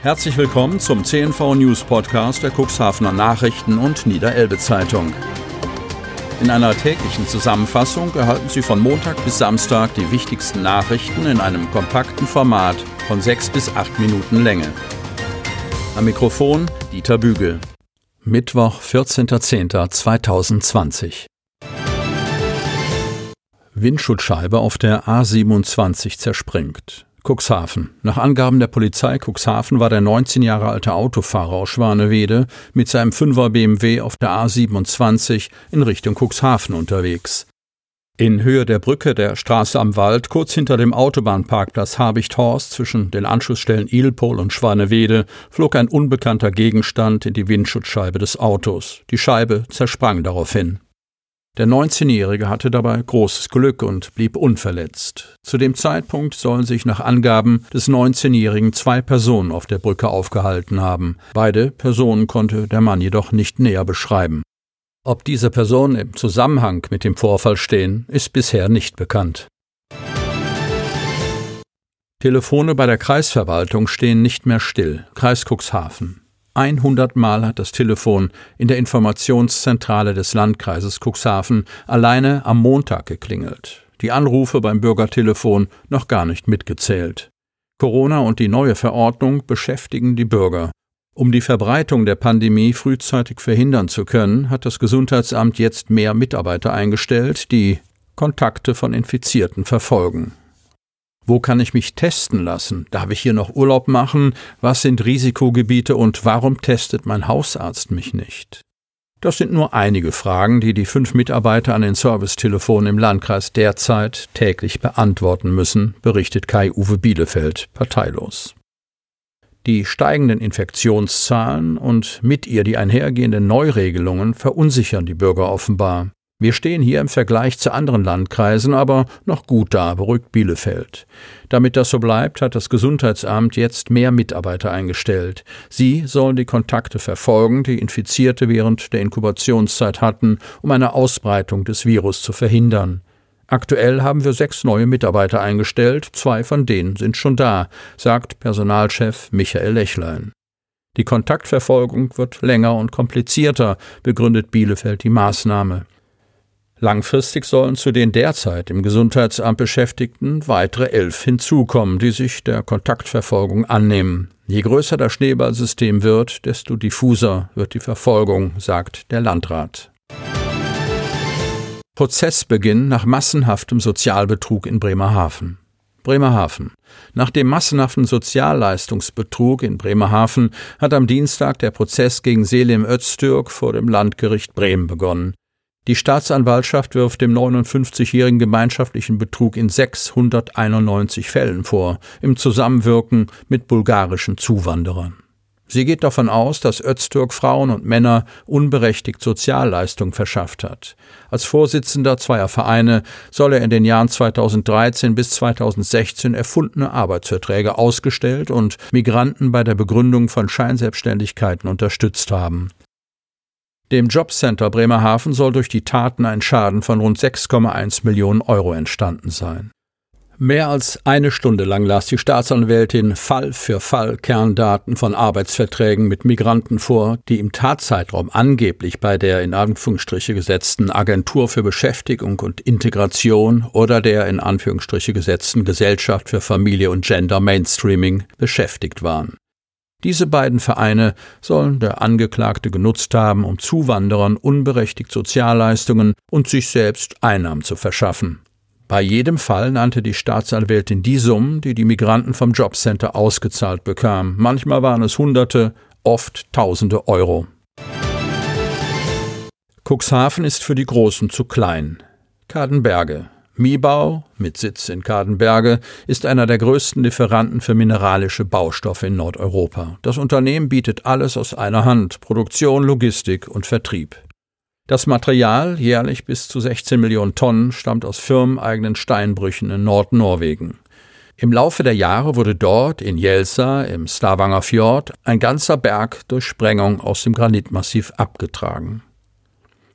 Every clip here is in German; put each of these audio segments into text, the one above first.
Herzlich willkommen zum CNV News Podcast der Cuxhavener Nachrichten und Niederelbe Zeitung. In einer täglichen Zusammenfassung erhalten Sie von Montag bis Samstag die wichtigsten Nachrichten in einem kompakten Format von sechs bis acht Minuten Länge. Am Mikrofon Dieter Bügel. Mittwoch, 14.10.2020. Windschutzscheibe auf der A27 zerspringt. Cuxhaven. Nach Angaben der Polizei Cuxhaven war der 19 Jahre alte Autofahrer aus Schwanewede mit seinem 5er BMW auf der A27 in Richtung Cuxhaven unterwegs. In Höhe der Brücke der Straße am Wald, kurz hinter dem Autobahnparkplatz Habichthorst zwischen den Anschlussstellen Ilpol und Schwanewede, flog ein unbekannter Gegenstand in die Windschutzscheibe des Autos. Die Scheibe zersprang daraufhin. Der 19-Jährige hatte dabei großes Glück und blieb unverletzt. Zu dem Zeitpunkt sollen sich nach Angaben des 19-Jährigen zwei Personen auf der Brücke aufgehalten haben. Beide Personen konnte der Mann jedoch nicht näher beschreiben. Ob diese Personen im Zusammenhang mit dem Vorfall stehen, ist bisher nicht bekannt. Telefone bei der Kreisverwaltung stehen nicht mehr still. Kreis Cuxhaven. 100 Mal hat das Telefon in der Informationszentrale des Landkreises Cuxhaven alleine am Montag geklingelt. Die Anrufe beim Bürgertelefon noch gar nicht mitgezählt. Corona und die neue Verordnung beschäftigen die Bürger. Um die Verbreitung der Pandemie frühzeitig verhindern zu können, hat das Gesundheitsamt jetzt mehr Mitarbeiter eingestellt, die Kontakte von Infizierten verfolgen. Wo kann ich mich testen lassen? Darf ich hier noch Urlaub machen? Was sind Risikogebiete und warum testet mein Hausarzt mich nicht? Das sind nur einige Fragen, die die fünf Mitarbeiter an den Servicetelefonen im Landkreis derzeit täglich beantworten müssen, berichtet Kai-Uwe Bielefeld, parteilos. Die steigenden Infektionszahlen und mit ihr die einhergehenden Neuregelungen verunsichern die Bürger offenbar. Wir stehen hier im Vergleich zu anderen Landkreisen aber noch gut da, beruhigt Bielefeld. Damit das so bleibt, hat das Gesundheitsamt jetzt mehr Mitarbeiter eingestellt. Sie sollen die Kontakte verfolgen, die Infizierte während der Inkubationszeit hatten, um eine Ausbreitung des Virus zu verhindern. Aktuell haben wir sechs neue Mitarbeiter eingestellt, zwei von denen sind schon da, sagt Personalchef Michael Lechlein. Die Kontaktverfolgung wird länger und komplizierter, begründet Bielefeld die Maßnahme. Langfristig sollen zu den derzeit im Gesundheitsamt Beschäftigten weitere elf hinzukommen, die sich der Kontaktverfolgung annehmen. Je größer das Schneeballsystem wird, desto diffuser wird die Verfolgung, sagt der Landrat. Prozessbeginn nach massenhaftem Sozialbetrug in Bremerhaven. Bremerhaven. Nach dem massenhaften Sozialleistungsbetrug in Bremerhaven hat am Dienstag der Prozess gegen Selim Öztürk vor dem Landgericht Bremen begonnen. Die Staatsanwaltschaft wirft dem 59-jährigen gemeinschaftlichen Betrug in 691 Fällen vor, im Zusammenwirken mit bulgarischen Zuwanderern. Sie geht davon aus, dass Öztürk Frauen und Männer unberechtigt Sozialleistungen verschafft hat. Als Vorsitzender zweier Vereine soll er in den Jahren 2013 bis 2016 erfundene Arbeitsverträge ausgestellt und Migranten bei der Begründung von Scheinselbstständigkeiten unterstützt haben. Dem Jobcenter Bremerhaven soll durch die Taten ein Schaden von rund 6,1 Millionen Euro entstanden sein. Mehr als eine Stunde lang las die Staatsanwältin Fall für Fall Kerndaten von Arbeitsverträgen mit Migranten vor, die im Tatzeitraum angeblich bei der in Anführungsstriche gesetzten Agentur für Beschäftigung und Integration oder der in Anführungsstriche gesetzten Gesellschaft für Familie und Gender Mainstreaming beschäftigt waren. Diese beiden Vereine sollen der Angeklagte genutzt haben, um Zuwanderern unberechtigt Sozialleistungen und sich selbst Einnahmen zu verschaffen. Bei jedem Fall nannte die Staatsanwältin die Summen, die die Migranten vom Jobcenter ausgezahlt bekamen. Manchmal waren es Hunderte, oft Tausende Euro. Cuxhaven ist für die Großen zu klein. Kadenberge, Mibau, mit Sitz in Kadenberge, ist einer der größten Lieferanten für mineralische Baustoffe in Nordeuropa. Das Unternehmen bietet alles aus einer Hand, Produktion, Logistik und Vertrieb. Das Material, jährlich bis zu 16 Millionen Tonnen, stammt aus firmeneigenen Steinbrüchen in Nordnorwegen. Im Laufe der Jahre wurde dort, in Jelsa, im Stavanger Fjord, ein ganzer Berg durch Sprengung aus dem Granitmassiv abgetragen.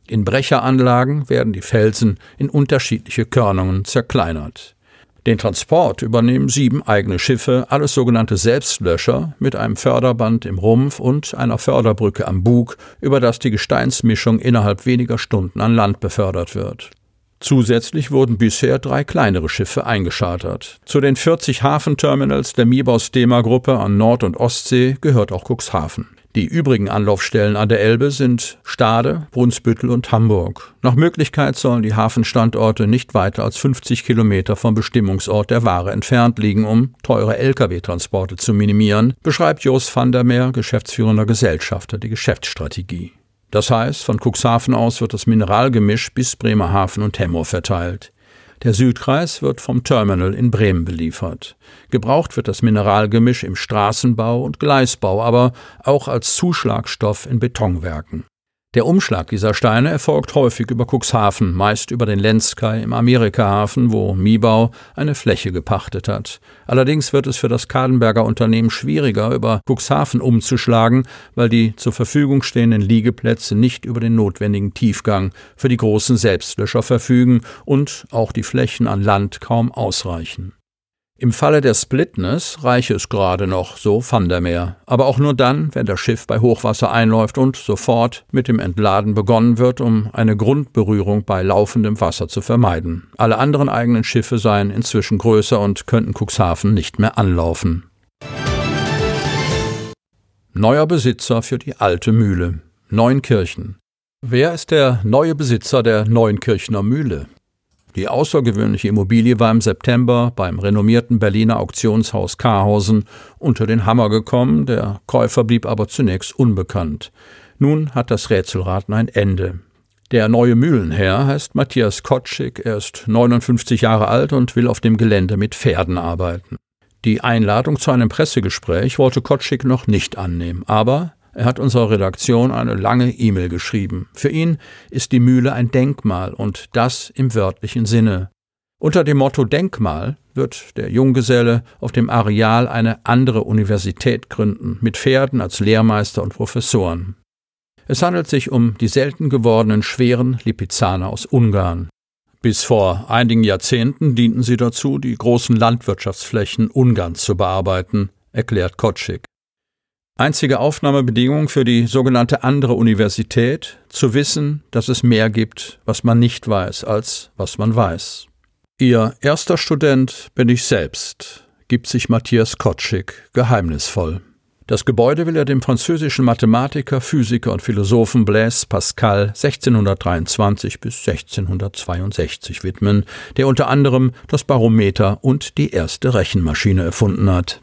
In Brecheranlagen werden die Felsen in unterschiedliche Körnungen zerkleinert. Den Transport übernehmen sieben eigene Schiffe, alles sogenannte Selbstlöscher, mit einem Förderband im Rumpf und einer Förderbrücke am Bug, über das die Gesteinsmischung innerhalb weniger Stunden an Land befördert wird. Zusätzlich wurden bisher drei kleinere Schiffe eingeschartert. Zu den 40 Hafenterminals der Mibaus-Dema-Gruppe an Nord- und Ostsee gehört auch Cuxhaven. Die übrigen Anlaufstellen an der Elbe sind Stade, Brunsbüttel und Hamburg. Nach Möglichkeit sollen die Hafenstandorte nicht weiter als 50 Kilometer vom Bestimmungsort der Ware entfernt liegen, um teure Lkw-Transporte zu minimieren, beschreibt Jos van der Meer, geschäftsführender Gesellschafter, die Geschäftsstrategie. Das heißt, von Cuxhaven aus wird das Mineralgemisch bis Bremerhaven und Hemmoor verteilt. Der Südkreis wird vom Terminal in Bremen beliefert. Gebraucht wird das Mineralgemisch im Straßenbau und Gleisbau, aber auch als Zuschlagstoff in Betonwerken. Der Umschlag dieser Steine erfolgt häufig über Cuxhaven, meist über den Lenzkai im Amerikahafen, wo Miebau eine Fläche gepachtet hat. Allerdings wird es für das Kadenberger Unternehmen schwieriger, über Cuxhaven umzuschlagen, weil die zur Verfügung stehenden Liegeplätze nicht über den notwendigen Tiefgang für die großen Selbstlöscher verfügen und auch die Flächen an Land kaum ausreichen. Im Falle der Splitness reiche es gerade noch, so Van der Meer, aber auch nur dann, wenn das Schiff bei Hochwasser einläuft und sofort mit dem Entladen begonnen wird, um eine Grundberührung bei laufendem Wasser zu vermeiden. Alle anderen eigenen Schiffe seien inzwischen größer und könnten Cuxhaven nicht mehr anlaufen. Neuer Besitzer für die alte Mühle. Neunkirchen. Wer ist der neue Besitzer der Neunkirchner Mühle? Die außergewöhnliche Immobilie war im September beim renommierten Berliner Auktionshaus Karhausen unter den Hammer gekommen, der Käufer blieb aber zunächst unbekannt. Nun hat das Rätselraten ein Ende. Der neue Mühlenherr heißt Matthias Kotschik, er ist 59 Jahre alt und will auf dem Gelände mit Pferden arbeiten. Die Einladung zu einem Pressegespräch wollte Kotschik noch nicht annehmen, aber er hat unserer Redaktion eine lange E-Mail geschrieben. Für ihn ist die Mühle ein Denkmal und das im wörtlichen Sinne. Unter dem Motto Denkmal wird der Junggeselle auf dem Areal eine andere Universität gründen, mit Pferden als Lehrmeister und Professoren. Es handelt sich um die selten gewordenen schweren Lipizzaner aus Ungarn. Bis vor einigen Jahrzehnten dienten sie dazu, die großen Landwirtschaftsflächen Ungarns zu bearbeiten, erklärt Kotschik. Einzige Aufnahmebedingung für die sogenannte andere Universität, zu wissen, dass es mehr gibt, was man nicht weiß, als was man weiß. Ihr erster Student bin ich selbst, gibt sich Matthias Kotschik geheimnisvoll. Das Gebäude will er dem französischen Mathematiker, Physiker und Philosophen Blaise Pascal 1623 bis 1662 widmen, der unter anderem das Barometer und die erste Rechenmaschine erfunden hat.